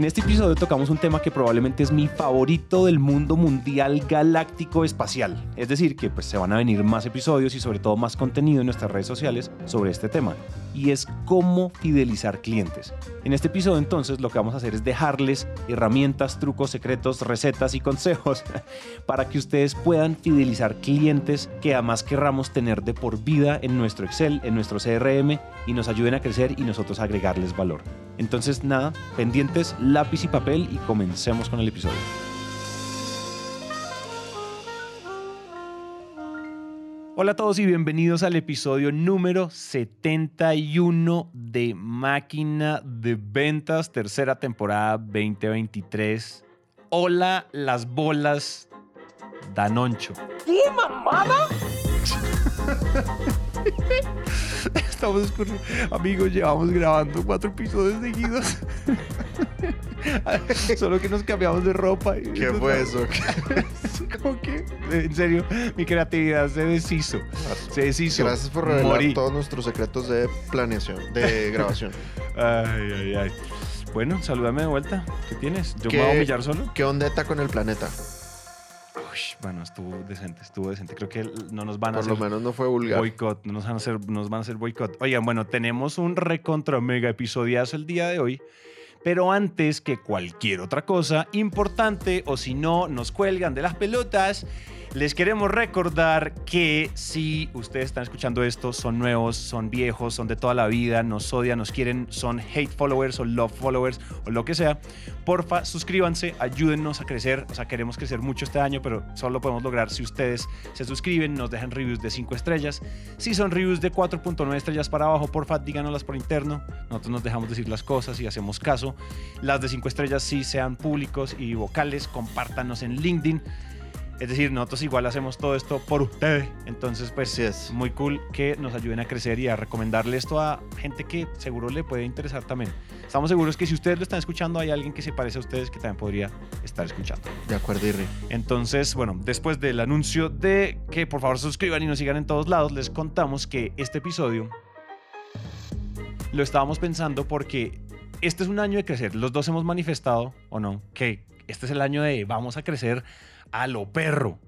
En este episodio tocamos un tema que probablemente es mi favorito del mundo mundial galáctico espacial. Es decir, que pues se van a venir más episodios y sobre todo más contenido en nuestras redes sociales sobre este tema. Y es cómo fidelizar clientes. En este episodio entonces lo que vamos a hacer es dejarles herramientas, trucos, secretos, recetas y consejos para que ustedes puedan fidelizar clientes que además querramos tener de por vida en nuestro Excel, en nuestro CRM y nos ayuden a crecer y nosotros agregarles valor. Entonces nada, pendientes, lápiz y papel y comencemos con el episodio. Hola a todos y bienvenidos al episodio número 71 de Máquina de Ventas, tercera temporada 2023. Hola las bolas Danoncho. ¿Qué mamada? Estamos escurriendo. Amigos, llevamos grabando cuatro episodios seguidos. Solo que nos cambiamos de ropa. y- ¿Qué fue eso? Como que, en serio, mi creatividad se deshizo. Se deshizo. Gracias por revelar Morí. todos nuestros secretos de planeación, de grabación. Ay, ay, ay. Bueno, salúdame de vuelta. ¿Qué tienes? ¿Yo ¿Qué- me voy a humillar solo? ¿Qué ondeta con el planeta? Uy, bueno, estuvo decente, estuvo decente. Creo que no nos van a Por lo hacer menos no fue vulgar. boicot, no nos van a hacer, nos van a hacer boicot. Oigan, bueno, tenemos un recontra mega episodiazo el día de hoy. Pero antes que cualquier otra cosa importante, o si no, nos cuelgan de las pelotas, les queremos recordar que si ustedes están escuchando esto, son nuevos, son viejos, son de toda la vida, nos odian, nos quieren, son hate followers o love followers o lo que sea, porfa, suscríbanse, ayúdennos a crecer. O sea, queremos crecer mucho este año, pero solo lo podemos lograr si ustedes se suscriben, nos dejan reviews de 5 estrellas. Si son reviews de 4.9 estrellas para abajo, porfa, díganoslas por interno. Nosotros nos dejamos decir las cosas y hacemos caso. Las de 5 estrellas sí sean públicos y vocales, compártanos en LinkedIn. Es decir, nosotros igual hacemos todo esto por ustedes. Entonces, pues Así es. muy cool que nos ayuden a crecer y a recomendarle esto a gente que seguro le puede interesar también. Estamos seguros que si ustedes lo están escuchando, hay alguien que se parece a ustedes que también podría estar escuchando. De acuerdo, Irri. Entonces, bueno, después del anuncio de que por favor suscriban y nos sigan en todos lados, les contamos que este episodio lo estábamos pensando porque este es un año de crecer. Los dos hemos manifestado, o no, que este es el año de vamos a crecer a lo perro.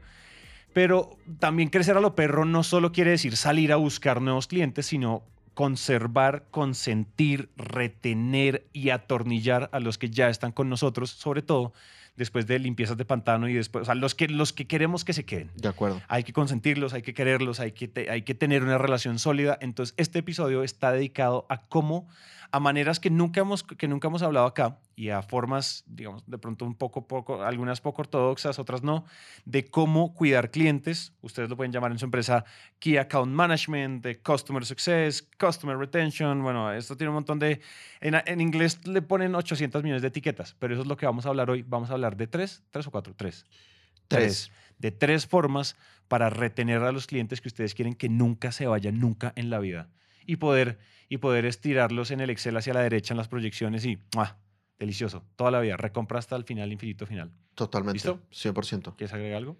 Pero también crecer a lo perro no solo quiere decir salir a buscar nuevos clientes, sino conservar, consentir, retener y atornillar a los que ya están con nosotros, sobre todo después de limpiezas de pantano y después, o sea, los que, los que queremos que se queden. De acuerdo. Hay que consentirlos, hay que quererlos, hay que, te- hay que tener una relación sólida. Entonces, este episodio está dedicado a cómo, a maneras que nunca hemos, que nunca hemos hablado acá y a formas, digamos, de pronto un poco, poco, algunas poco ortodoxas, otras no, de cómo cuidar clientes. Ustedes lo pueden llamar en su empresa Key Account Management, de Customer Success, Customer Retention. Bueno, esto tiene un montón de... En, en inglés le ponen 800 millones de etiquetas, pero eso es lo que vamos a hablar hoy. Vamos a hablar de tres, tres o cuatro, tres. Tres. De tres formas para retener a los clientes que ustedes quieren que nunca se vayan, nunca en la vida. Y poder, y poder estirarlos en el Excel hacia la derecha en las proyecciones y ¡mua! delicioso. Toda la vida. Recompra hasta el final, infinito final. Totalmente. ¿Listo? 100%. ¿Quieres agregar algo?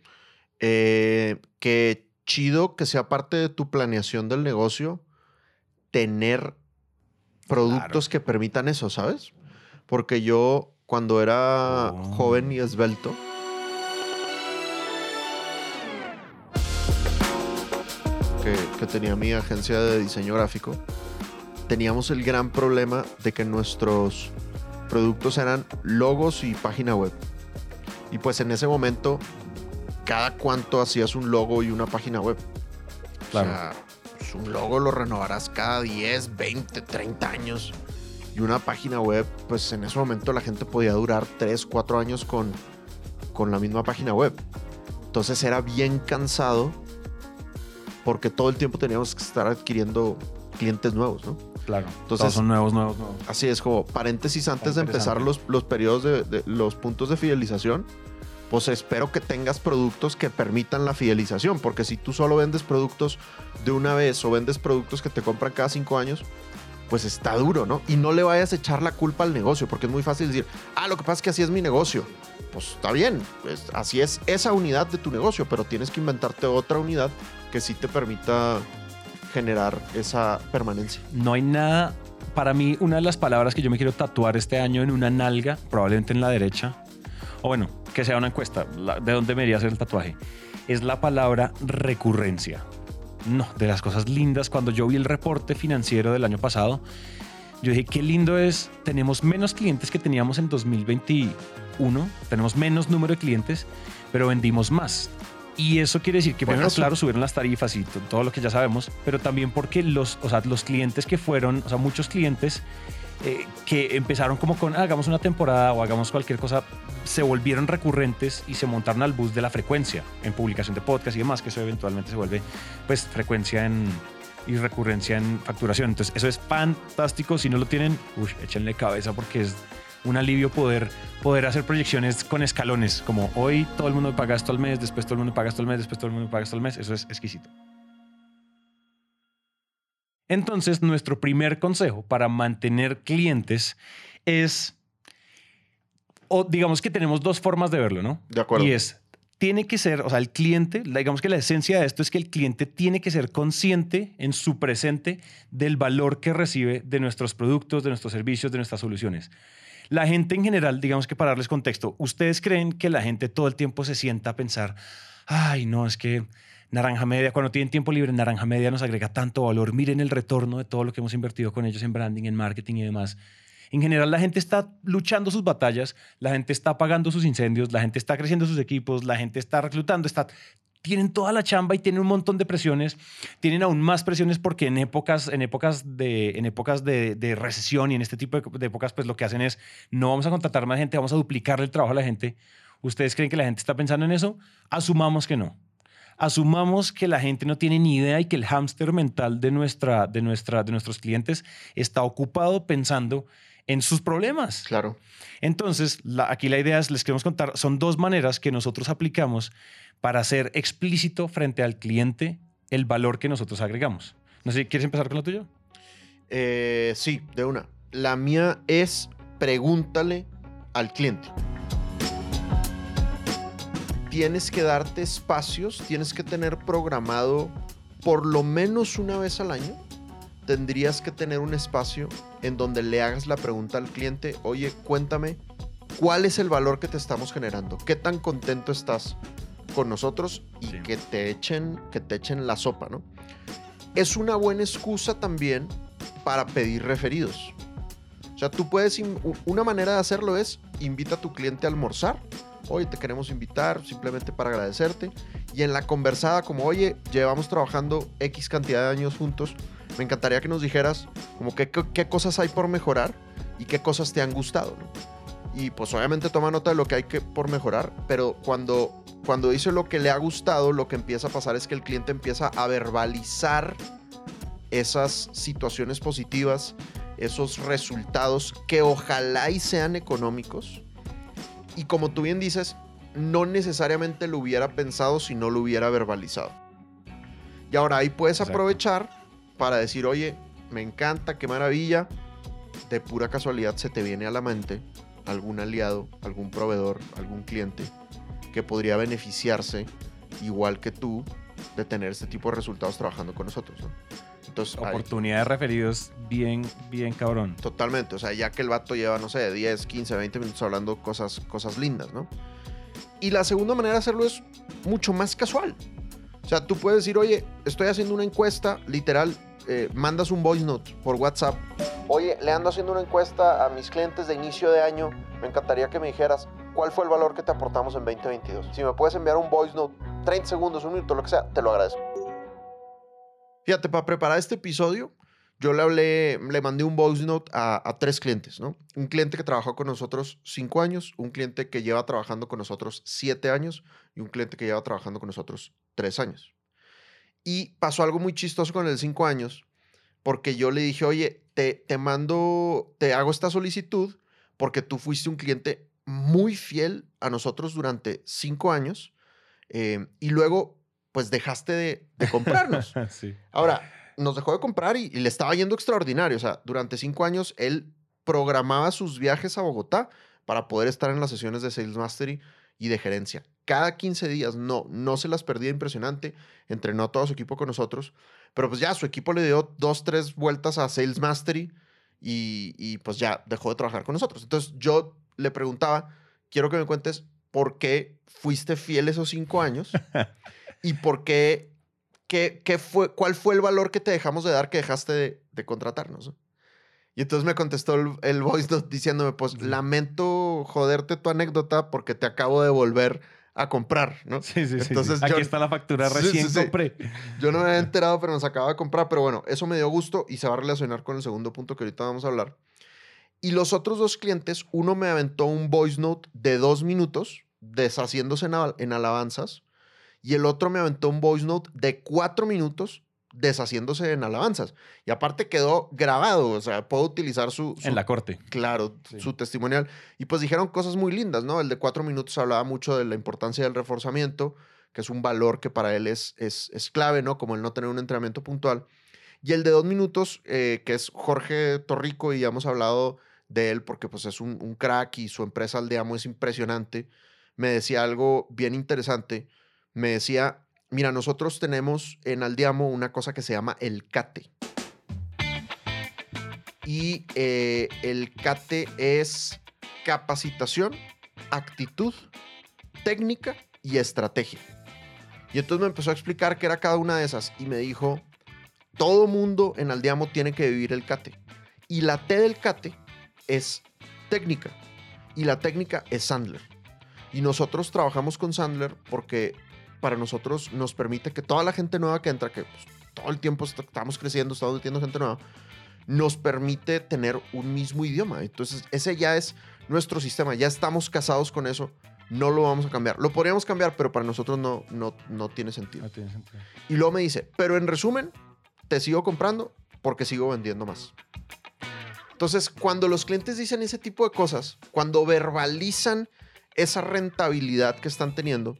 Eh, qué chido que sea parte de tu planeación del negocio tener productos que permitan eso, ¿sabes? Porque yo, cuando era Oh. joven y esbelto, que, tenía mi agencia de diseño gráfico, teníamos el gran problema de que nuestros productos eran logos y página web. Y pues en ese momento, cada cuánto hacías un logo y una página web. Claro. O sea, pues, un logo lo renovarás cada 10, 20, 30 años. Y una página web, pues en ese momento la gente podía durar 3, 4 años con, con la misma página web. Entonces era bien cansado porque todo el tiempo teníamos que estar adquiriendo clientes nuevos, ¿no? Claro. Entonces- Todos son nuevos, nuevos, nuevos. Así es, como paréntesis antes de empezar los, los periodos de, de- los puntos de fidelización, pues espero que tengas productos que permitan la fidelización, porque si tú solo vendes productos de una vez o vendes productos que te compran cada cinco años, pues está duro, ¿no? Y no le vayas a echar la culpa al negocio, porque es muy fácil decir, ah, lo que pasa es que así es mi negocio. Pues está bien, pues, así es esa unidad de tu negocio, pero tienes que inventarte otra unidad que sí te permita generar esa permanencia. No hay nada para mí, una de las palabras que yo me quiero tatuar este año en una nalga, probablemente en la derecha, o bueno, que sea una encuesta, de dónde me iría a hacer el tatuaje, es la palabra recurrencia. No, de las cosas lindas, cuando yo vi el reporte financiero del año pasado, yo dije, qué lindo es, tenemos menos clientes que teníamos en 2021, tenemos menos número de clientes, pero vendimos más. Y eso quiere decir que, primero, claro, subieron las tarifas y todo lo que ya sabemos, pero también porque los, o sea, los clientes que fueron, o sea, muchos clientes eh, que empezaron como con ah, hagamos una temporada o hagamos cualquier cosa, se volvieron recurrentes y se montaron al bus de la frecuencia en publicación de podcast y demás, que eso eventualmente se vuelve pues frecuencia en, y recurrencia en facturación. Entonces, eso es fantástico. Si no lo tienen, uy, échenle cabeza porque es un alivio poder, poder hacer proyecciones con escalones, como hoy todo el mundo paga esto al mes, después todo el mundo paga esto al mes, después todo el mundo paga esto al mes. Eso es exquisito. Entonces, nuestro primer consejo para mantener clientes es, o digamos que tenemos dos formas de verlo, ¿no? De acuerdo. Y es, tiene que ser, o sea, el cliente, digamos que la esencia de esto es que el cliente tiene que ser consciente en su presente del valor que recibe de nuestros productos, de nuestros servicios, de nuestras soluciones. La gente en general, digamos que para darles contexto, ¿ustedes creen que la gente todo el tiempo se sienta a pensar, ay, no, es que Naranja Media, cuando tienen tiempo libre, Naranja Media nos agrega tanto valor, miren el retorno de todo lo que hemos invertido con ellos en branding, en marketing y demás. En general, la gente está luchando sus batallas, la gente está apagando sus incendios, la gente está creciendo sus equipos, la gente está reclutando, está tienen toda la chamba y tienen un montón de presiones. Tienen aún más presiones porque en épocas, en épocas, de, en épocas de, recesión y en este tipo de, épocas, pues lo que hacen es no vamos a contratar más gente, vamos a duplicarle el trabajo a la gente. ¿Ustedes creen que la gente está pensando en eso? Asumamos que no. Asumamos que la gente no tiene ni idea y que el hámster mental de, nuestra, de, nuestra, de nuestros clientes está ocupado pensando en sus problemas. Claro. Entonces, aquí la idea es, les queremos contar, son dos maneras que nosotros aplicamos para hacer explícito frente al cliente el valor que nosotros agregamos. No sé, ¿quieres empezar con lo tuyo? Eh, sí, de una. La mía es pregúntale al cliente. Tienes que darte espacios, tienes que tener programado por lo menos una vez al año. Tendrías que tener un espacio en donde le hagas la pregunta al cliente, oye, cuéntame, ¿cuál es el valor que te estamos generando? ¿Qué tan contento estás con nosotros y que te echen que te echen la sopa, ¿no? Es una buena excusa también para pedir referidos. O sea, tú puedes una manera de hacerlo es invita a tu cliente a almorzar. Oye, te queremos invitar simplemente para agradecerte. Y en la conversada, como, oye, llevamos trabajando X cantidad de años juntos, me encantaría que nos dijeras como qué, qué cosas hay por mejorar y qué cosas te han gustado. Y pues obviamente toma nota de lo que hay que por mejorar, pero cuando cuando dice lo que le ha gustado, lo que empieza a pasar es que el cliente empieza a verbalizar esas situaciones positivas, esos resultados que ojalá y sean económicos. Y como tú bien dices, no necesariamente lo hubiera pensado si no lo hubiera verbalizado. Y ahora ahí puedes aprovechar para decir, oye, me encanta, qué maravilla. De pura casualidad se te viene a la mente algún aliado, algún proveedor, algún cliente que podría beneficiarse, igual que tú, de tener este tipo de resultados trabajando con nosotros. Entonces, Oportunidad de referidos bien, bien cabrón. Totalmente. O sea, ya que el vato lleva, no sé, 10, 15, 20 minutos hablando cosas, cosas lindas, ¿no? Y la segunda manera de hacerlo es mucho más casual. O sea, tú puedes decir, oye, estoy haciendo una encuesta, literal, eh, mandas un voice note por WhatsApp. Oye, le ando haciendo una encuesta a mis clientes de inicio de año. Me encantaría que me dijeras cuál fue el valor que te aportamos en 2022. Si me puedes enviar un voice note, 30 segundos, un minuto, lo que sea, te lo agradezco. Fíjate, para preparar este episodio, yo le hablé, le mandé un voice note a, a, tres clientes, ¿no? Un cliente que trabajó con nosotros cinco años, un cliente que lleva trabajando con nosotros siete años y un cliente que lleva trabajando con nosotros tres años. Y pasó algo muy chistoso con el cinco años, porque yo le dije, oye, te, te mando, te hago esta solicitud porque tú fuiste un cliente muy fiel a nosotros durante cinco años eh, y luego, pues dejaste de, comprarnos. Ahora, nos dejó de comprar y, le estaba yendo extraordinario. O sea, durante cinco años él programaba sus viajes a Bogotá para poder estar en las sesiones de Sales Mastery y de gerencia. Cada 15 días, no, no se las perdía impresionante. Entrenó a todo su equipo con nosotros. Pero pues ya su equipo le dio dos, tres vueltas a Sales Mastery y, y pues ya dejó de trabajar con nosotros. Entonces yo le preguntaba, quiero que me cuentes por qué fuiste fiel esos cinco años y por qué, qué, qué fue, cuál fue el valor que te dejamos de dar que dejaste de, de contratarnos. ¿no? Y entonces me contestó el, el voice diciéndome, pues lamento joderte tu anécdota porque te acabo de volver a comprar, ¿no? Sí, sí, sí. Entonces sí. Aquí yo- está la factura recién sí, sí. compré. Yo no me había enterado, pero nos acaba de comprar. Pero bueno, eso me dio gusto y se va a relacionar con el segundo punto que ahorita vamos a hablar. Y los otros dos clientes, uno me aventó un voice note de dos minutos, deshaciéndose en, al- en alabanzas, y el otro me aventó un voice note de cuatro minutos, deshaciéndose en alabanzas. Y aparte quedó grabado, o sea, puedo utilizar su... su- En la corte. Claro, Sí. su testimonial. Y pues dijeron cosas muy lindas, ¿no? El de cuatro minutos hablaba mucho de la importancia del reforzamiento, que es un valor que para él es, es, es clave, ¿no? Como el no tener un entrenamiento puntual. Y el de dos minutos, eh, que es Jorge Torrico, y ya hemos hablado de él porque pues es un, un crack y su empresa Aldeamo es impresionante, me decía algo bien interesante. Me decía, mira, nosotros tenemos en Aldeamo una cosa que se llama el CATE. Y eh, el CATE es capacitación, actitud, técnica y estrategia. Y entonces me empezó a explicar qué era cada una de esas y me dijo, todo mundo en Aldeamo tiene que vivir el CATE. Y la T del CATE es técnica y la técnica es Sandler. Y nosotros trabajamos con Sandler porque para nosotros nos permite que toda la gente nueva que entra, que pues, todo el tiempo est- estamos creciendo, estamos metiendo gente nueva, nos permite tener un mismo idioma. Entonces, ese ya es nuestro sistema, ya estamos casados con eso, no lo vamos a cambiar. Lo podríamos cambiar, pero para nosotros no, no, no tiene sentido. No tiene sentido. Y luego me dice, pero en resumen, te sigo comprando porque sigo vendiendo más. Entonces, cuando los clientes dicen ese tipo de cosas, cuando verbalizan esa rentabilidad que están teniendo,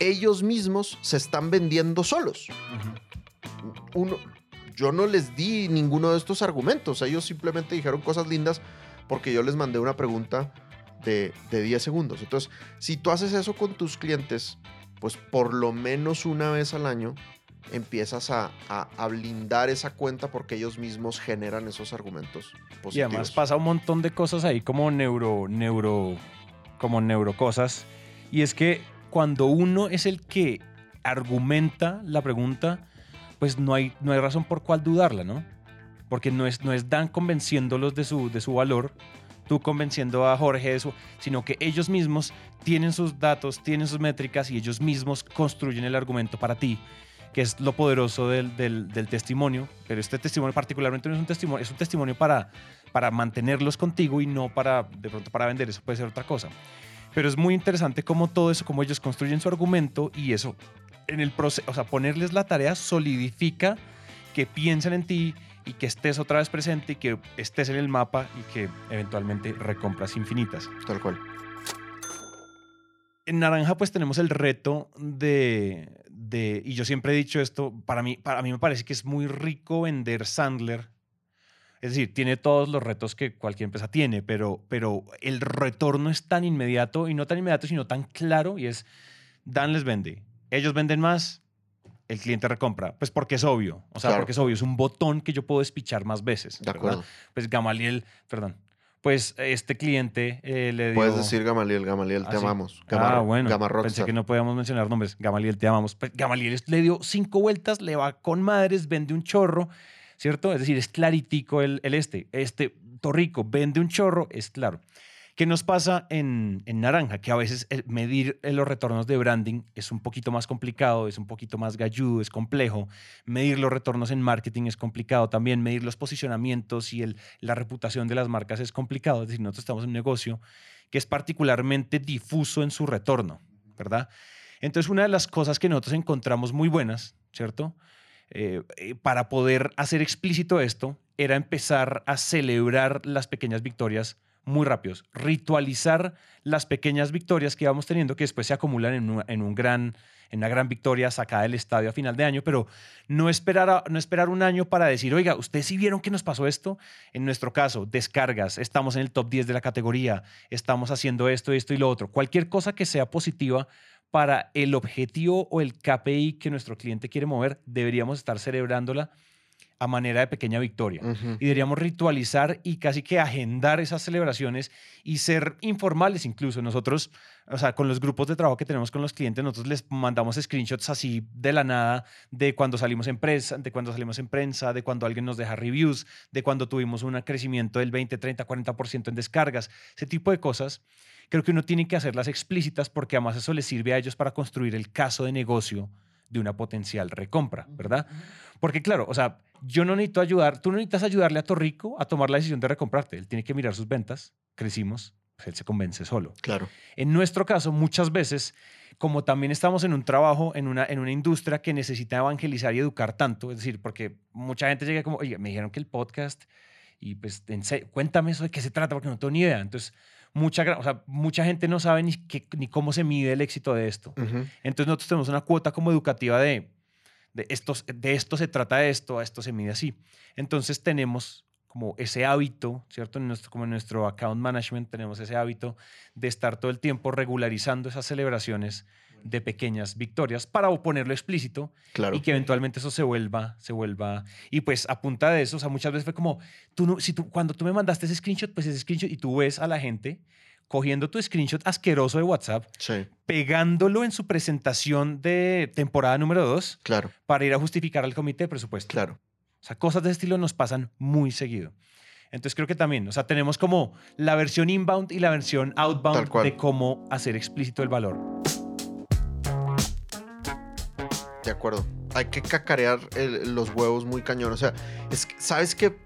ellos mismos se están vendiendo solos. Uno, yo no les di ninguno de estos argumentos. Ellos simplemente dijeron cosas lindas porque yo les mandé una pregunta de, de 10 segundos. Entonces, si tú haces eso con tus clientes, pues por lo menos una vez al año empiezas a, a- a blindar esa cuenta porque ellos mismos generan esos argumentos positivos. Y además pasa un montón de cosas ahí como neuro, neuro, como neurocosas. Y es que cuando uno es el que argumenta la pregunta, pues no hay, no hay razón por cuál dudarla, ¿no? Porque no es, no es Dan convenciéndolos de su, de su valor, tú convenciendo a Jorge de su, sino que ellos mismos tienen sus datos, tienen sus métricas y ellos mismos construyen el argumento para ti, que es lo poderoso del, del- del testimonio. Pero este testimonio particularmente no es un testimonio, es un testimonio para, para mantenerlos contigo y no para, de pronto, para vender, eso puede ser otra cosa. Pero es muy interesante cómo todo eso, cómo ellos construyen su argumento y eso, en el proceso, o sea, ponerles la tarea solidifica que piensen en ti y que estés otra vez presente y que estés en el mapa y que eventualmente recompras infinitas. Tal cual. En Naranja pues tenemos el reto de, de- y yo siempre he dicho esto, para mí, para mí me parece que es muy rico vender Sandler. Es decir, tiene todos los retos que cualquier empresa tiene, pero, pero el retorno es tan inmediato y no tan inmediato, sino tan claro y es, Dan les vende, ellos venden más, el cliente recompra, pues porque es obvio, o sea, Claro. porque es obvio, es un botón que yo puedo despichar más veces. De ¿verdad? acuerdo. Pues Gamaliel, perdón, pues este cliente eh, le dio... Puedes decir Gamaliel, Gamaliel, te Ah, sí. amamos. ah, Gamar- bueno. Gamma Pensé que no podíamos mencionar nombres. Gamaliel, te amamos. Pues, Gamaliel le dio cinco vueltas, le va con madres, vende un chorro, ¿cierto? Es decir, es claritico el, el este. Este Torrico vende un chorro, es claro. ¿Qué nos pasa en, en Naranja? Que a veces medir eh, los retornos de branding es un poquito más complicado, es un poquito más galludo, es complejo. Medir los retornos en marketing es complicado también. Medir los posicionamientos y el, la reputación de las marcas es complicado. Es decir, nosotros estamos en un negocio que es particularmente difuso en su retorno, ¿verdad? Entonces, una de las cosas que nosotros encontramos muy buenas, ¿cierto? Eh, eh, para poder hacer explícito esto, era empezar a celebrar las pequeñas victorias muy rápidos, ritualizar las pequeñas victorias que íbamos teniendo, que después se acumulan en, un- gran, en una gran victoria sacada del estadio a final de año, pero no esperar, no esperar un año para decir, oiga, ¿ustedes sí vieron que nos pasó esto? En nuestro caso, descargas, estamos en el top 10 de la categoría, estamos haciendo esto, esto y lo otro. Cualquier cosa que sea positiva para el objetivo o el KPI que nuestro cliente quiere mover, deberíamos estar celebrándola a manera de pequeña victoria. Ujú. Y deberíamos ritualizar y casi que agendar esas celebraciones y ser informales incluso. Nosotros, o sea, con los grupos de trabajo que tenemos con los clientes, nosotros les mandamos screenshots así de la nada de cuando salimos en prensa, de cuando salimos en prensa, de cuando alguien nos deja reviews, de cuando tuvimos un crecimiento del 20, 30, 40% en descargas, ese tipo de cosas. Creo que uno tiene que hacerlas explícitas porque además eso les sirve a ellos para construir el caso de negocio de una potencial recompra, ¿verdad? Porque claro, o sea, yo no necesito ayudar, tú no necesitas ayudarle a Torrico a tomar la decisión de recomprarte. Él tiene que mirar sus ventas, crecimos, pues él se convence solo. Claro. En nuestro caso, muchas veces, como también estamos en un trabajo, en una, en una industria que necesita evangelizar y educar tanto, es decir, porque mucha gente llega como, oye, me dijeron que el podcast, y pues en cuéntame eso de qué se trata, porque no tengo ni idea. Entonces, mucha, o sea, mucha gente no sabe ni, qué- ni cómo se mide el éxito de esto. Entonces nosotros tenemos una cuota como educativa de, de, estos, de esto se trata esto, a esto se mide así. Entonces tenemos como ese hábito, ¿cierto? En nuestro, como en nuestro account management tenemos ese hábito de estar todo el tiempo regularizando esas celebraciones de pequeñas victorias para ponerlo explícito Claro. y que eventualmente eso se vuelva, se vuelva. Y pues a punta de eso, o sea, muchas veces fue como, tú no, si tú, cuando tú me mandaste ese screenshot, pues ese screenshot y tú ves a la gente cogiendo tu screenshot asqueroso de WhatsApp Sí, pegándolo en su presentación de temporada número 2 claro, para ir a justificar al comité de presupuesto. claro. O sea, cosas de ese estilo nos pasan muy seguido. Entonces creo que también, o sea, tenemos como la versión inbound y la versión outbound de cómo hacer explícito el valor. De acuerdo. Hay que cacarear el- los huevos muy cañón. O sea, es ¿sabes qué?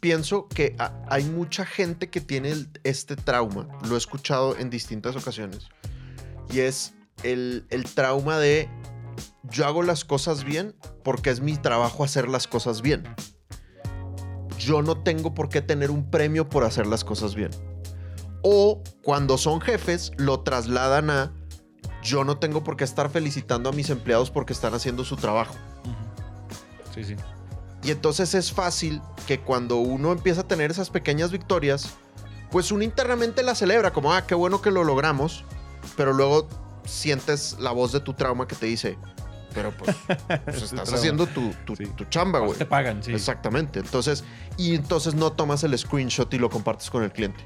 Pienso que ha- hay mucha gente que tiene este trauma. Lo he escuchado en distintas ocasiones. Y es el, el trauma de yo hago las cosas bien porque es mi trabajo hacer las cosas bien. Yo no tengo por qué tener un premio por hacer las cosas bien. O cuando son jefes, lo trasladan a yo no tengo por qué estar felicitando a mis empleados porque están haciendo su trabajo. Sí, sí. Y entonces es fácil que cuando uno empieza a tener esas pequeñas victorias, pues uno internamente la celebra, como, ah, qué bueno que lo logramos, pero luego sientes la voz de tu trauma que te dice, pero pues, pues estás haciendo tu, tu, Sí. tu chamba, güey. Te pagan, sí. Exactamente. Entonces, y entonces no tomas el screenshot y lo compartes con el cliente.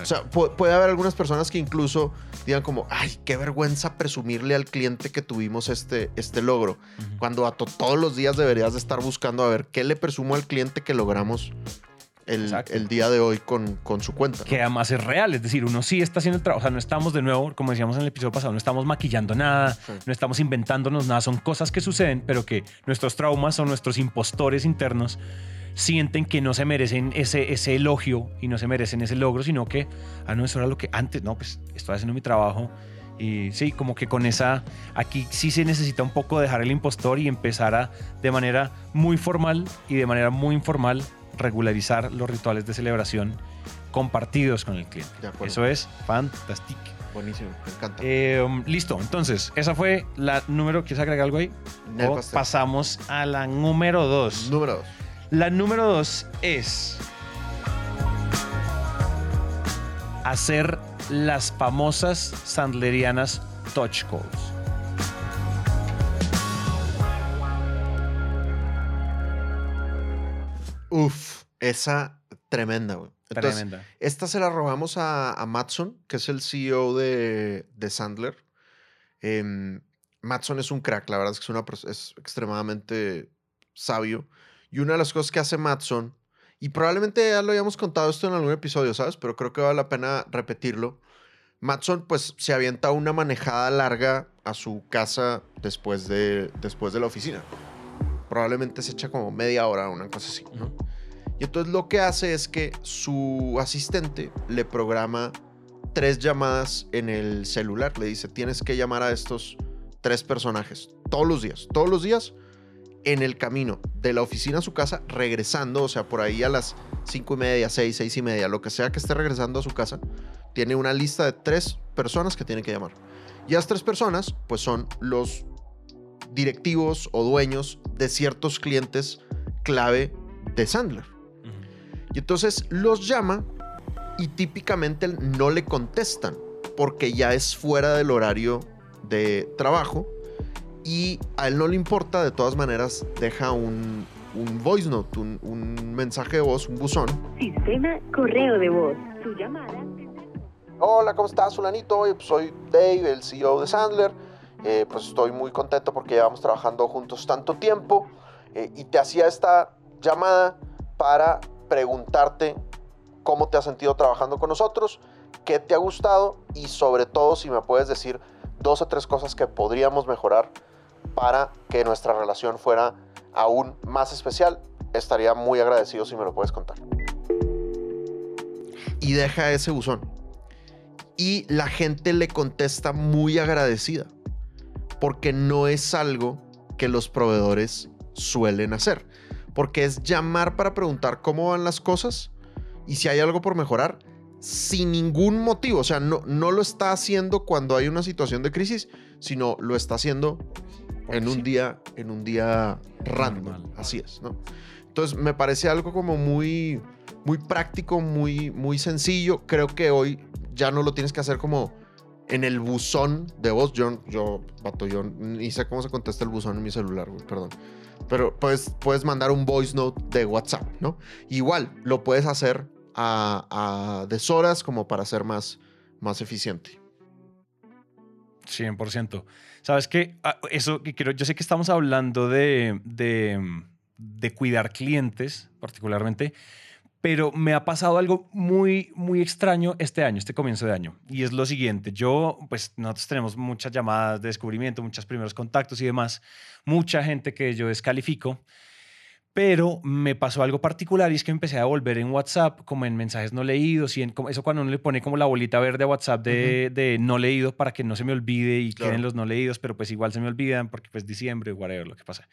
O sea, pu- puede haber algunas personas que incluso digan como, ay, qué vergüenza presumirle al cliente que tuvimos este, este logro. Cuando a to- todos los días deberías de estar buscando a ver qué le presumo al cliente que logramos el, el día de hoy con, con su cuenta. ¿no? que además es real, es decir, uno sí está haciendo el trabajo, o sea, no estamos de nuevo, como decíamos en el episodio pasado, no estamos maquillando nada, Sí. no estamos inventándonos nada, son cosas que suceden, pero que nuestros traumas o nuestros impostores internos sienten que no se merecen ese, ese elogio y no se merecen ese logro, sino que, ah, no, eso era lo que antes, no, pues estoy haciendo mi trabajo. Y sí, como que con esa, aquí sí se necesita un poco dejar el impostor y empezar a, de manera muy formal y de manera muy informal, regularizar los rituales de celebración compartidos con el cliente. Eso es fantástico. Buenísimo, me encanta. Eh, um, listo, entonces, esa fue la número. ¿Quieres agregar algo ahí? Nel O pastel. pasamos a la número dos. Número dos. La número dos es hacer las famosas sandlerianas touch calls. Uf, esa tremenda, güey. Entonces, Tremenda. Esta se la robamos a, a Matson, que es el CEO de, de Sandler. Em, Matson es un crack, la verdad es que es, una, es extremadamente sabio. Y una de las cosas que hace Matson, y probablemente ya lo hayamos contado esto en algún episodio, ¿sabes? Pero creo que vale la pena repetirlo. Matson, pues, se avienta una manejada larga a su casa después de, después de la oficina. Probablemente se echa como media hora, una cosa así, ¿no? Y entonces lo que hace es que su asistente le programa tres llamadas en el celular. Le dice, tienes que llamar a estos tres personajes todos los días. Todos los días en el camino de la oficina a su casa, regresando, o sea, por ahí a las cinco y media, seis, seis y media, lo que sea que esté regresando a su casa, tiene una lista de tres personas que tiene que llamar. Y las tres personas, pues son los directivos o dueños de ciertos clientes clave de Sandler. Y entonces los llama y típicamente no le contestan porque ya es fuera del horario de trabajo y a él no le importa, de todas maneras deja un, un voice note, un, un mensaje de voz, un buzón. Sistema correo de voz. Su llamada. Hola, ¿cómo estás, Sulanito? Oye, pues soy Dave, el CEO de Sandler. Eh, pues estoy muy contento porque llevamos trabajando juntos tanto tiempo. eh, y te hacía esta llamada para preguntarte cómo te has sentido trabajando con nosotros, qué te ha gustado y sobre todo si me puedes decir dos o tres cosas que podríamos mejorar para que nuestra relación fuera aún más especial. Estaría muy agradecido si me lo puedes contar. Y deja ese buzón. Y la gente le contesta muy agradecida. Porque no es algo que los proveedores suelen hacer. Porque es llamar para preguntar cómo van las cosas y si hay algo por mejorar sin ningún motivo. O sea, no, no lo está haciendo cuando hay una situación de crisis, sino lo está haciendo en un sí. día, en un día random. Normal. Así es, ¿no? Entonces me parece algo como muy, muy práctico, muy, muy sencillo. Creo que hoy ya no lo tienes que hacer como en el buzón de voz. Yo, yo, vato, yo ni sé cómo se contesta el buzón en mi celular, güey, perdón. Pero puedes, puedes mandar un voice note de WhatsApp, ¿no? Igual lo puedes hacer a, a deshoras como para ser más, más eficiente. 100%. ¿Sabes qué? Ah, Eso que quiero, yo sé que estamos hablando de, de, de cuidar clientes, particularmente, pero me ha pasado algo muy, muy extraño este año, este comienzo de año. Y es lo siguiente, yo, pues nosotros tenemos muchas llamadas de descubrimiento, muchos primeros contactos y demás, mucha gente que yo descalifico, pero me pasó algo particular y es que empecé a volver en WhatsApp como en mensajes no leídos y en como- eso cuando uno le pone como la bolita verde a WhatsApp de, de no leído para que no se me olvide y Claro. queden los no leídos, pero pues igual se me olvidan porque pues diciembre, whatever, lo que pasa.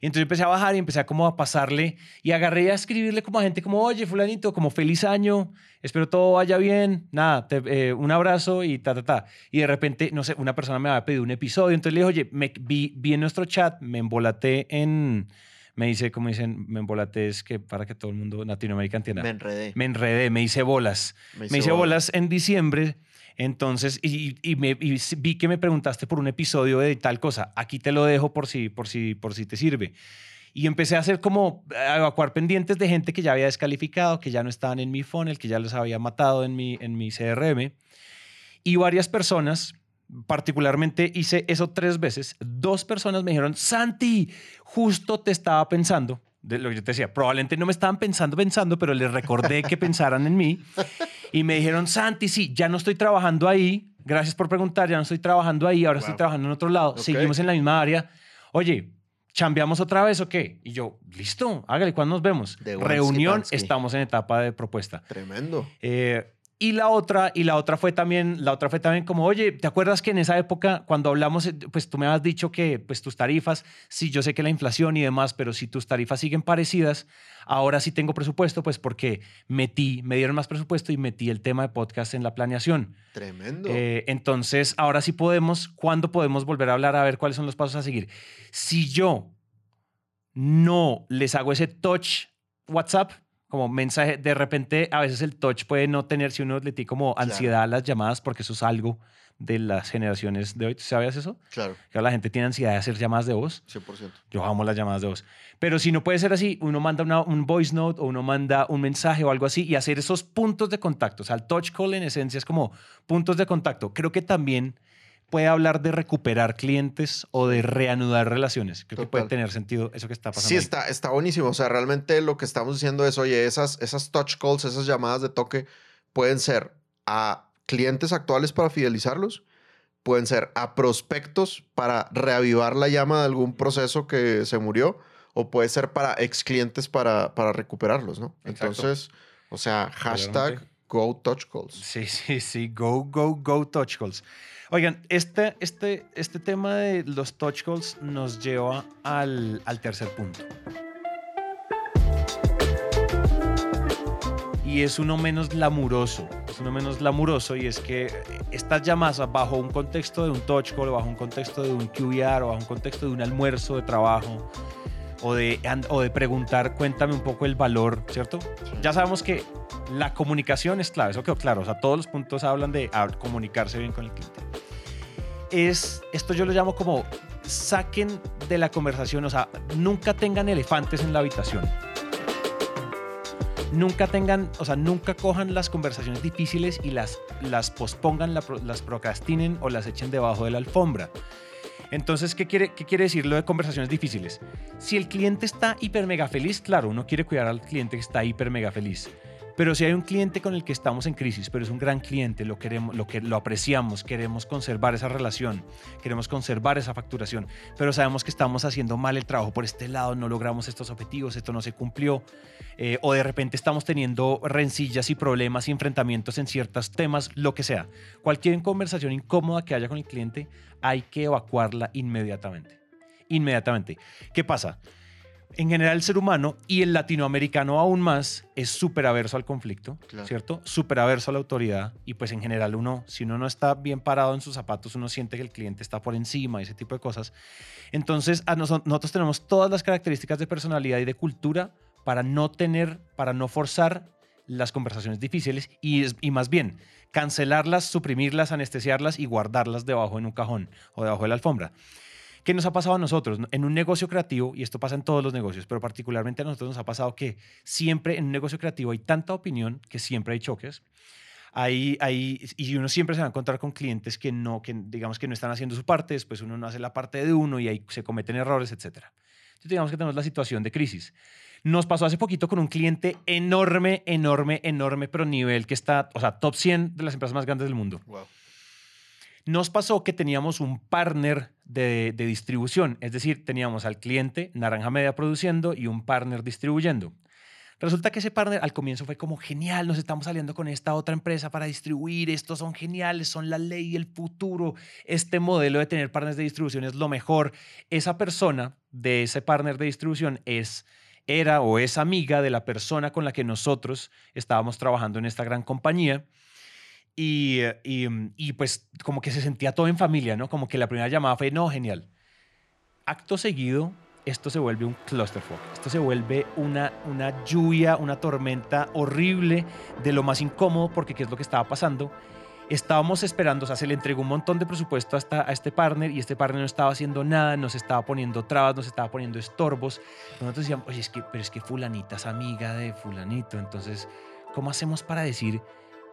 Y entonces empecé a bajar y empecé a como a pasarle y agarré a escribirle como a gente como, oye, fulanito, como feliz año, espero todo vaya bien, nada, te- eh, un abrazo y ta, ta, ta. Y de repente, no sé, una persona me había pedido un episodio, entonces le dije, oye, me, vi, vi en nuestro chat, me embolaté en, me dice, como dicen, me embolaté es que para que todo el mundo Latinoamérica entienda. Me enredé. Me enredé, me hice bolas. Me hice bolas en diciembre, entonces, y, y me, y vi que me preguntaste por un episodio de tal cosa. Aquí te lo dejo por si, por si, por si te sirve. Y empecé a hacer como a evacuar pendientes de gente que ya había descalificado, que ya no estaban en mi funnel, que ya los había matado en mi, en mi CRM. Y varias personas, particularmente hice eso tres veces, dos personas me dijeron, Santi, justo te estaba pensando. De lo que yo te decía, probablemente no me estaban pensando, pensando, pero les recordé que pensaran en mí. Y me dijeron, Santi, sí, ya no estoy trabajando ahí. Gracias por preguntar, ya no estoy trabajando ahí, ahora estoy Wow. trabajando en otro lado. Seguimos en la misma área. Oye, ¿chambeamos otra vez o qué? Y yo, listo, hágale, ¿cuándo nos vemos? De Wansky Reunión, estamos en etapa de propuesta. Tremendo. Eh, y la otra, y la otra fue también, la otra fue también como, oye, ¿te acuerdas que en esa época cuando hablamos, eh, pues tú me has dicho que pues tus tarifas, sí, yo sé que la inflación y demás, pero si tus tarifas siguen parecidas, ahora sí tengo presupuesto, pues porque metí, me dieron más presupuesto y metí el tema de podcast en la planeación. Tremendo. Eh, entonces, ahora sí podemos, ¿cuándo podemos volver a hablar a ver cuáles son los pasos a seguir? Si yo no les hago ese touch WhatsApp, como mensaje, de repente a veces el touch puede no tener, si uno le tiene como Claro. ansiedad a las llamadas, porque eso es algo de las generaciones de hoy. ¿Tú ¿Sabías eso? claro, Que la gente tiene ansiedad de hacer llamadas de voz. 100%. Yo amo las llamadas de voz. Pero si no puede ser así, uno manda una- un voice note o uno manda un mensaje o algo así y hacer esos puntos de contacto. O sea, el touch call en esencia es como puntos de contacto. Creo que también puede hablar de recuperar clientes o de reanudar relaciones. Creo que puede tener sentido eso que está pasando. Sí, ahí. está, está buenísimo. O sea, realmente lo que estamos diciendo es, oye, esas, esas touch calls, esas llamadas de toque pueden ser a clientes actuales para fidelizarlos, pueden ser a prospectos para reavivar la llama de algún proceso que se murió, o puede ser para ex clientes para, para recuperarlos, ¿no? Exacto. Entonces, o sea, hashtag. Go touch calls. Sí, sí, sí. Go, go, go touch calls. Oigan, este, este, este tema de los touch calls nos lleva al, al tercer punto. Y es uno menos glamuroso. Es uno menos glamuroso y es que estas llamadas bajo un contexto de un touch call, bajo un contexto de un QBR o bajo un contexto de un almuerzo de trabajo o de, o de preguntar, cuéntame un poco el valor, ¿cierto? Ya sabemos que la comunicación es clave, eso quedó claro. O sea, todos los puntos hablan de comunicarse bien con el cliente. Es, esto yo lo llamo como saquen de la conversación, o sea, nunca tengan elefantes en la habitación. Nunca tengan, o sea, nunca cojan las conversaciones difíciles y las, las pospongan, las procrastinen o las echen debajo de la alfombra. Entonces, ¿qué quiere, ¿qué decir lo de conversaciones difíciles? Si el cliente está hiper mega feliz, claro, uno quiere cuidar al cliente que está hiper mega feliz. Pero si hay un cliente con el que estamos en crisis, pero es un gran cliente, lo queremos, lo que lo apreciamos, queremos conservar esa relación, queremos conservar esa facturación, pero sabemos que estamos haciendo mal el trabajo por este lado, no logramos estos objetivos, esto no se cumplió, eh, o de repente estamos teniendo rencillas y problemas y enfrentamientos en ciertos temas, lo que sea. Cualquier conversación incómoda que haya con el cliente, hay que evacuarla inmediatamente. Inmediatamente. ¿Qué pasa? En general, el ser humano y el latinoamericano aún más es súper averso al conflicto, Claro. ¿cierto? Súper averso a la autoridad. Y pues en general uno, si uno no está bien parado en sus zapatos, uno siente que el cliente está por encima, ese tipo de cosas. Entonces, a noso- nosotros tenemos todas las características de personalidad y de cultura para no tener, para no forzar las conversaciones difíciles y, es- y más bien cancelarlas, suprimirlas, anestesiarlas y guardarlas debajo en un cajón o debajo de la alfombra. ¿Qué nos ha pasado a nosotros? En un negocio creativo, y esto pasa en todos los negocios, pero particularmente a nosotros nos ha pasado que siempre en un negocio creativo hay tanta opinión que siempre hay choques. Hay, hay, y uno siempre se va a encontrar con clientes que no, que digamos que no están haciendo su parte, después uno no hace la parte de uno y ahí se cometen errores, etc. Entonces digamos que tenemos la situación de crisis. Nos pasó hace poquito con un cliente enorme, enorme, enorme, pero nivel que está, o sea, top 100 de las empresas más grandes del mundo. Wow. Nos pasó que teníamos un partner de, de distribución, es decir, teníamos al cliente Naranja Media produciendo y un partner distribuyendo. Resulta que ese partner al comienzo fue como genial, nos estamos saliendo con esta otra empresa para distribuir, estos son geniales, son la ley el futuro, este modelo de tener partners de distribución es lo mejor. Esa persona de ese partner de distribución es era o es amiga de la persona con la que nosotros estábamos trabajando en esta gran compañía. Y, y, y, pues como que se sentía todo en familia, ¿no? Como que la primera llamada fue, no, genial. Acto seguido, esto se vuelve un clusterfuck. Esto se vuelve una, una lluvia, una tormenta horrible de lo más incómodo porque qué es lo que estaba pasando. Estábamos esperando, o sea, se le entregó un montón de presupuesto hasta a este partner y este partner no estaba haciendo nada, nos estaba poniendo trabas, nos estaba poniendo estorbos. Nosotros decíamos, oye, es que, pero es que fulanita es amiga de fulanito, entonces, ¿cómo hacemos para decir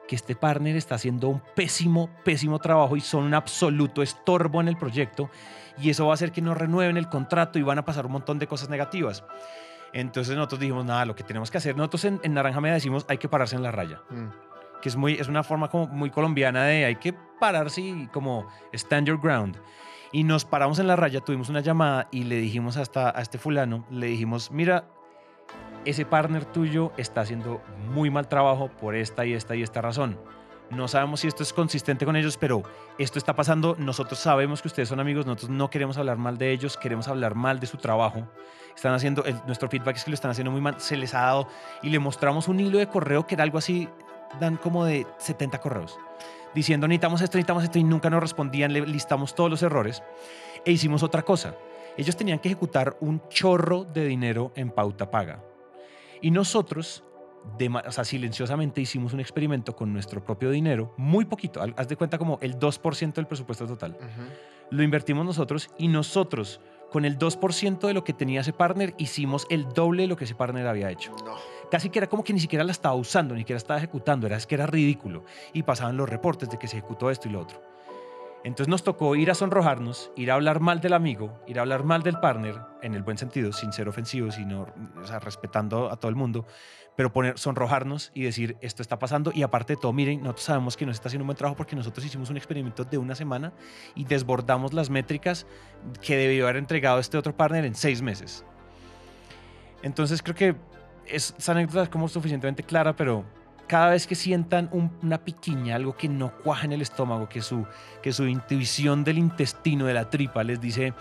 que este partner está haciendo un pésimo, pésimo trabajo y son un absoluto estorbo en el proyecto y eso va a hacer que no renueven el contrato y van a pasar un montón de cosas negativas. Entonces nosotros dijimos, nada, lo que tenemos que hacer, nosotros en, en Naranja Media decimos, hay que pararse en la raya, Mm. Que es, muy, es una forma como muy colombiana de hay que pararse y como stand your ground. Y nos paramos en la raya, tuvimos una llamada y le dijimos hasta a este fulano, le dijimos, mira, ese partner tuyo está haciendo muy mal trabajo por esta y esta y esta razón. No sabemos si esto es consistente con ellos, pero esto está pasando. Nosotros sabemos que ustedes son amigos, nosotros no queremos hablar mal de ellos, queremos hablar mal de su trabajo. Están haciendo, nuestro feedback es que lo están haciendo muy mal, se les ha dado y le mostramos un hilo de correo que era algo así, dan como de 70 correos, diciendo necesitamos esto, necesitamos esto y nunca nos respondían, le listamos todos los errores e hicimos otra cosa. Ellos tenían que ejecutar un chorro de dinero en pauta paga. Y nosotros, de ma- o sea, silenciosamente hicimos un experimento con nuestro propio dinero, muy poquito, haz de cuenta como el 2% del presupuesto total. Lo invertimos nosotros y nosotros, con el 2% de lo que tenía ese partner, hicimos el doble de lo que ese partner había hecho. No. Casi que era como que ni siquiera la estaba usando, ni siquiera estaba ejecutando, era es que era ridículo. Y pasaban los reportes de que se ejecutó esto y lo otro. Entonces nos tocó ir a sonrojarnos, ir a hablar mal del amigo, ir a hablar mal del partner, en el buen sentido, sin ser ofensivos, sino respetando a todo el mundo, pero poner, sonrojarnos y decir, esto está pasando. Y aparte de todo, miren, nosotros sabemos que no se está haciendo un buen trabajo porque nosotros hicimos un experimento de una semana y desbordamos las métricas que debió haber entregado este otro partner en seis meses. Entonces creo que es, esa anécdota es como suficientemente clara, pero cada vez que sientan un- una piquiña, algo que no cuaja en el estómago, que su, que su intuición del intestino, de la tripa, les dice,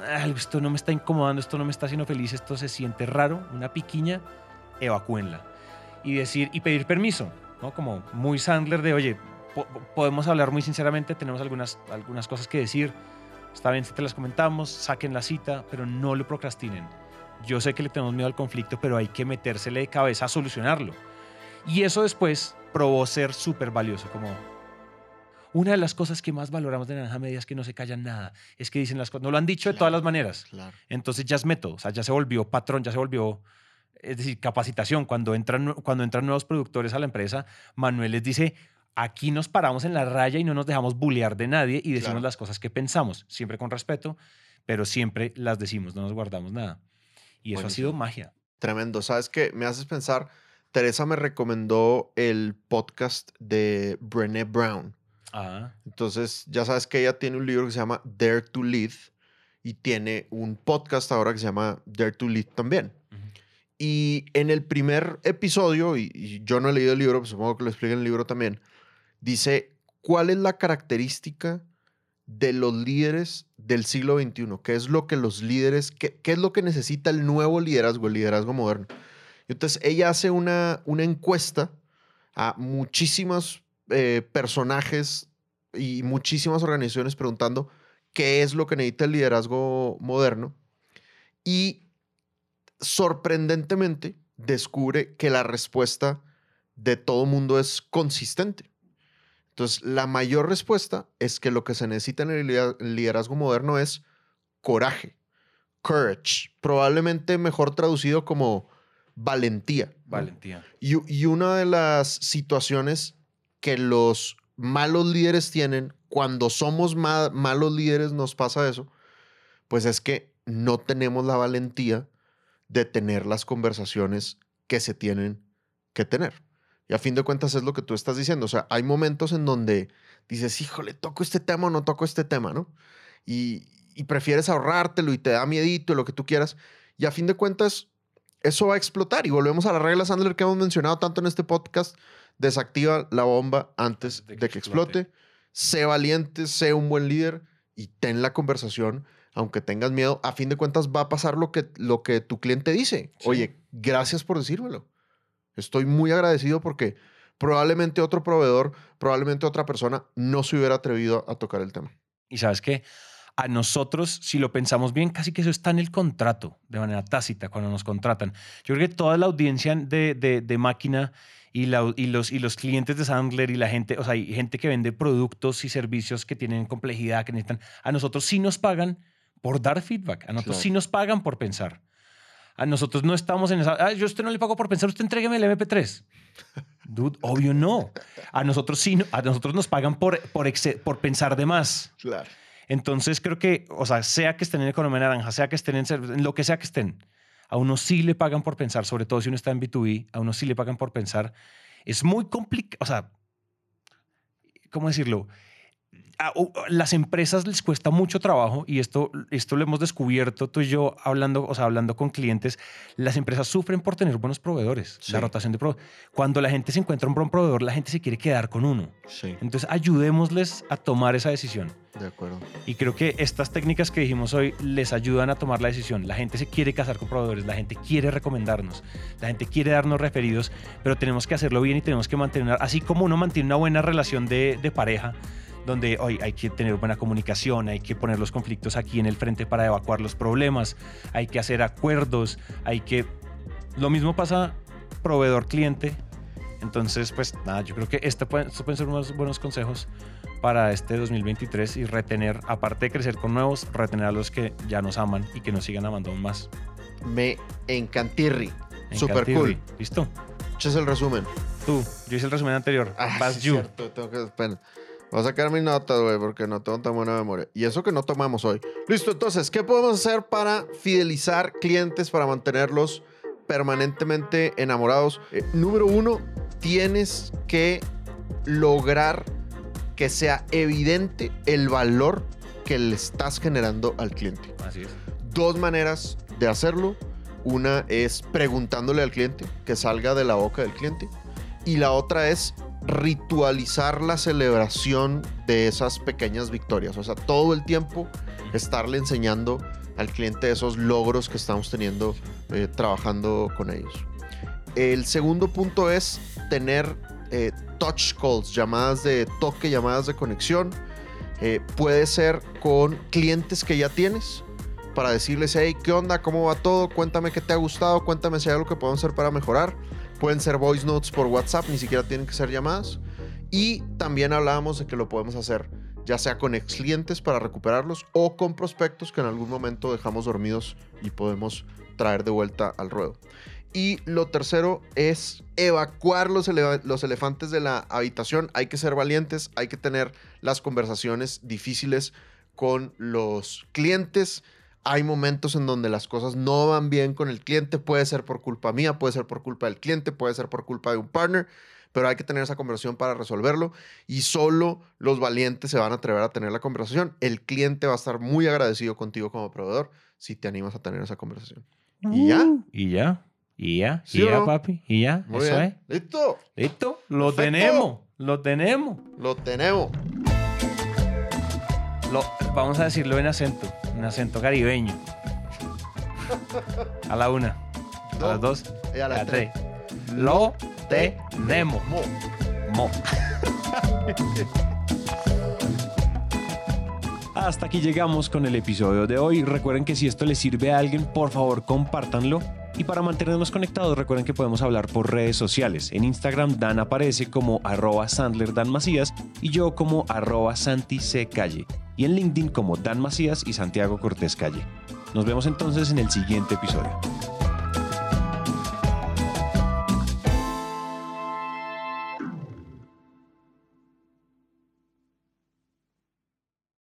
"Ah, esto no me está incomodando, esto no me está haciendo feliz, esto se siente raro, una piquiña, evacúenla. Y decir, y pedir permiso, ¿no? Como muy Sandler de, oye, po- podemos hablar muy sinceramente, tenemos algunas, algunas cosas que decir, está bien si te las comentamos, saquen la cita, pero no lo procrastinen. Yo sé que le tenemos miedo al conflicto, pero hay que metérsele de cabeza a solucionarlo. Y eso después probó ser súper valioso, como, Una de las cosas que más valoramos de Naranja Media es que no se callan nada. Es que dicen las cosas. No lo han dicho de todas las maneras. Claro. Entonces ya es método. O sea, ya se volvió patrón, ya se volvió. Es decir, capacitación. Cuando entran, cuando entran nuevos productores a la empresa, Manuel les dice. Aquí nos paramos en la raya y no nos dejamos bullear de nadie y decimos Claro. las cosas que pensamos, siempre con respeto, pero siempre las decimos, no nos guardamos nada. Y eso ha sido magia. Tremendo. ¿Sabes qué? Me haces pensar. Teresa me recomendó el podcast de Brené Brown. Ah, Entonces, ya sabes que ella tiene un libro que se llama Dare to Lead y tiene un podcast ahora que se llama Dare to Lead también. Y en el primer episodio, y, y yo no he leído el libro, pues supongo que lo explica en el libro también, dice cuál es la característica de los líderes del siglo XXI, qué es lo que los líderes, qué, qué es lo que necesita el nuevo liderazgo, el liderazgo moderno. Entonces ella hace una, una encuesta a muchísimos eh, personajes y muchísimas organizaciones preguntando qué es lo que necesita el liderazgo moderno. Y sorprendentemente descubre que la respuesta de todo mundo es consistente. Entonces, la mayor respuesta es que lo que se necesita en el liderazgo moderno es coraje, courage, probablemente mejor traducido como valentía. valentía. Y, y una de las situaciones que los malos líderes tienen, cuando somos ma- malos líderes nos pasa eso, pues es que no tenemos la valentía de tener las conversaciones que se tienen que tener. Y a fin de cuentas es lo que tú estás diciendo. O sea, hay momentos en donde dices, híjole, toco este tema o no toco este tema, ¿no? Y, y prefieres ahorrártelo y te da miedito y lo que tú quieras. Y a fin de cuentas, eso va a explotar. Y volvemos a la regla Sandler que hemos mencionado tanto en este podcast. Desactiva la bomba antes de que, explote. Sé valiente, sé un buen líder y ten la conversación, aunque tengas miedo. A fin de cuentas va a pasar lo que, lo que tu cliente dice. Sí. Oye, gracias por decírmelo. Estoy muy agradecido porque probablemente otro proveedor, probablemente otra persona no se hubiera atrevido a tocar el tema. Y sabes que a nosotros, si lo pensamos bien, casi que eso está en el contrato, de manera tácita, cuando nos contratan. Yo creo que toda la audiencia de, de- de máquina y, la- y los, y los clientes de Sandler y la gente, o sea, hay gente que vende productos y servicios que tienen complejidad, que necesitan, a nosotros sí nos pagan por dar feedback, a nosotros Claro. sí nos pagan por pensar. A nosotros no estamos en esa, "Ah, yo a usted no le pago por pensar, usted entrégueme el MP3. Dude, obvio no. A nosotros sí, a nosotros nos pagan por, por, por pensar de más. Claro. Entonces creo que, o sea, sea que estén en economía naranja, sea que estén en, en lo que sea que estén, a uno sí le pagan por pensar, sobre todo si uno está en B2B, a uno sí le pagan por pensar. Es muy complicado, o sea, ¿cómo decirlo? A u- las empresas les cuesta mucho trabajo y esto, esto lo hemos descubierto tú y yo hablando, o sea, hablando con clientes. Las empresas sufren por tener buenos proveedores, Sí. la rotación de proveedores. Cuando la gente se encuentra un buen proveedor, la gente se quiere quedar con uno. Sí, Entonces, ayudémosles a tomar esa decisión. de acuerdo. Y creo que estas técnicas que dijimos hoy les ayudan a tomar la decisión. La gente se quiere casar con proveedores, la gente quiere recomendarnos, la gente quiere darnos referidos, pero tenemos que hacerlo bien y tenemos que mantener, así como uno mantiene una buena relación de, de pareja, donde hoy hay que tener buena comunicación, hay que poner los conflictos aquí en el frente para evacuar los problemas, hay que hacer acuerdos, hay que... Lo mismo pasa proveedor-cliente. Entonces, pues nada, yo creo que este puede- estos pueden ser unos buenos consejos para este 2023 y retener, aparte de crecer con nuevos, retener a los que ya nos aman y que nos sigan amando aún más. Me encantirri. En Super Cantirri. cool. ¿Listo? Eches el resumen. Tú, yo hice el resumen anterior. Ah, Vas sí, you. cierto, tengo que, espera. Voy a sacar mis notas, güey, porque no tengo tan buena memoria. Y eso que no tomamos hoy. Listo, entonces, ¿qué podemos hacer para fidelizar clientes, para mantenerlos permanentemente enamorados? Eh, número uno, tienes que lograr que sea evidente el valor que le estás generando al cliente Así es. dos maneras de hacerlo. Una es preguntándole al cliente, que salga de la boca del cliente. Y la otra es ritualizar la celebración de esas pequeñas victorias. O sea, todo el tiempo estarle enseñando al cliente esos logros que estamos teniendo eh, trabajando con ellos. El segundo punto es tener eh, touch calls, llamadas de toque, llamadas de conexión. Eh, puede ser con clientes que ya tienes para decirles, hey, ¿qué onda? ¿Cómo va todo? Cuéntame qué te ha gustado, cuéntame si hay algo que podemos hacer para mejorar. Pueden ser voice notes por WhatsApp, ni siquiera tienen que ser llamadas. Y también hablábamos de que lo podemos hacer ya sea con ex clientes para recuperarlos o con prospectos que en algún momento dejamos dormidos y podemos traer de vuelta al ruedo. Y lo tercero es evacuar los, los elefantes de la habitación. Hay que ser valientes, hay que tener las conversaciones difíciles con los clientes. Hay momentos en donde las cosas no van bien con el cliente. Puede ser por culpa mía, puede ser por culpa del cliente, puede ser por culpa de un partner, pero hay que tener esa conversación para resolverlo. Y solo los valientes se van a atrever a tener la conversación. El cliente va a estar muy agradecido contigo como proveedor si te animas a tener esa conversación. ¿Y ya? Y ya. Y ya. ¿Sí y ya, no? papi. Y ya. Muy Eso bien. ¿Listo? es. Listo. Lo Perfecto. tenemos. Lo tenemos. Lo tenemos. Lo, vamos a decirlo en acento. En acento caribeño. A la una. A las dos. Y a las tres. Lo tenemos. Mo. Mo. Hasta aquí llegamos con el episodio de hoy. Recuerden que si esto les sirve a alguien, por favor compártanlo. Y para mantenernos conectados, recuerden que podemos hablar por redes sociales. En Instagram, Dan aparece como arroba Sandler Dan Macías y yo como arroba Santi C. Calle. Y en LinkedIn como Dan Macías y Santiago Cortés Calle. Nos vemos entonces en el siguiente episodio.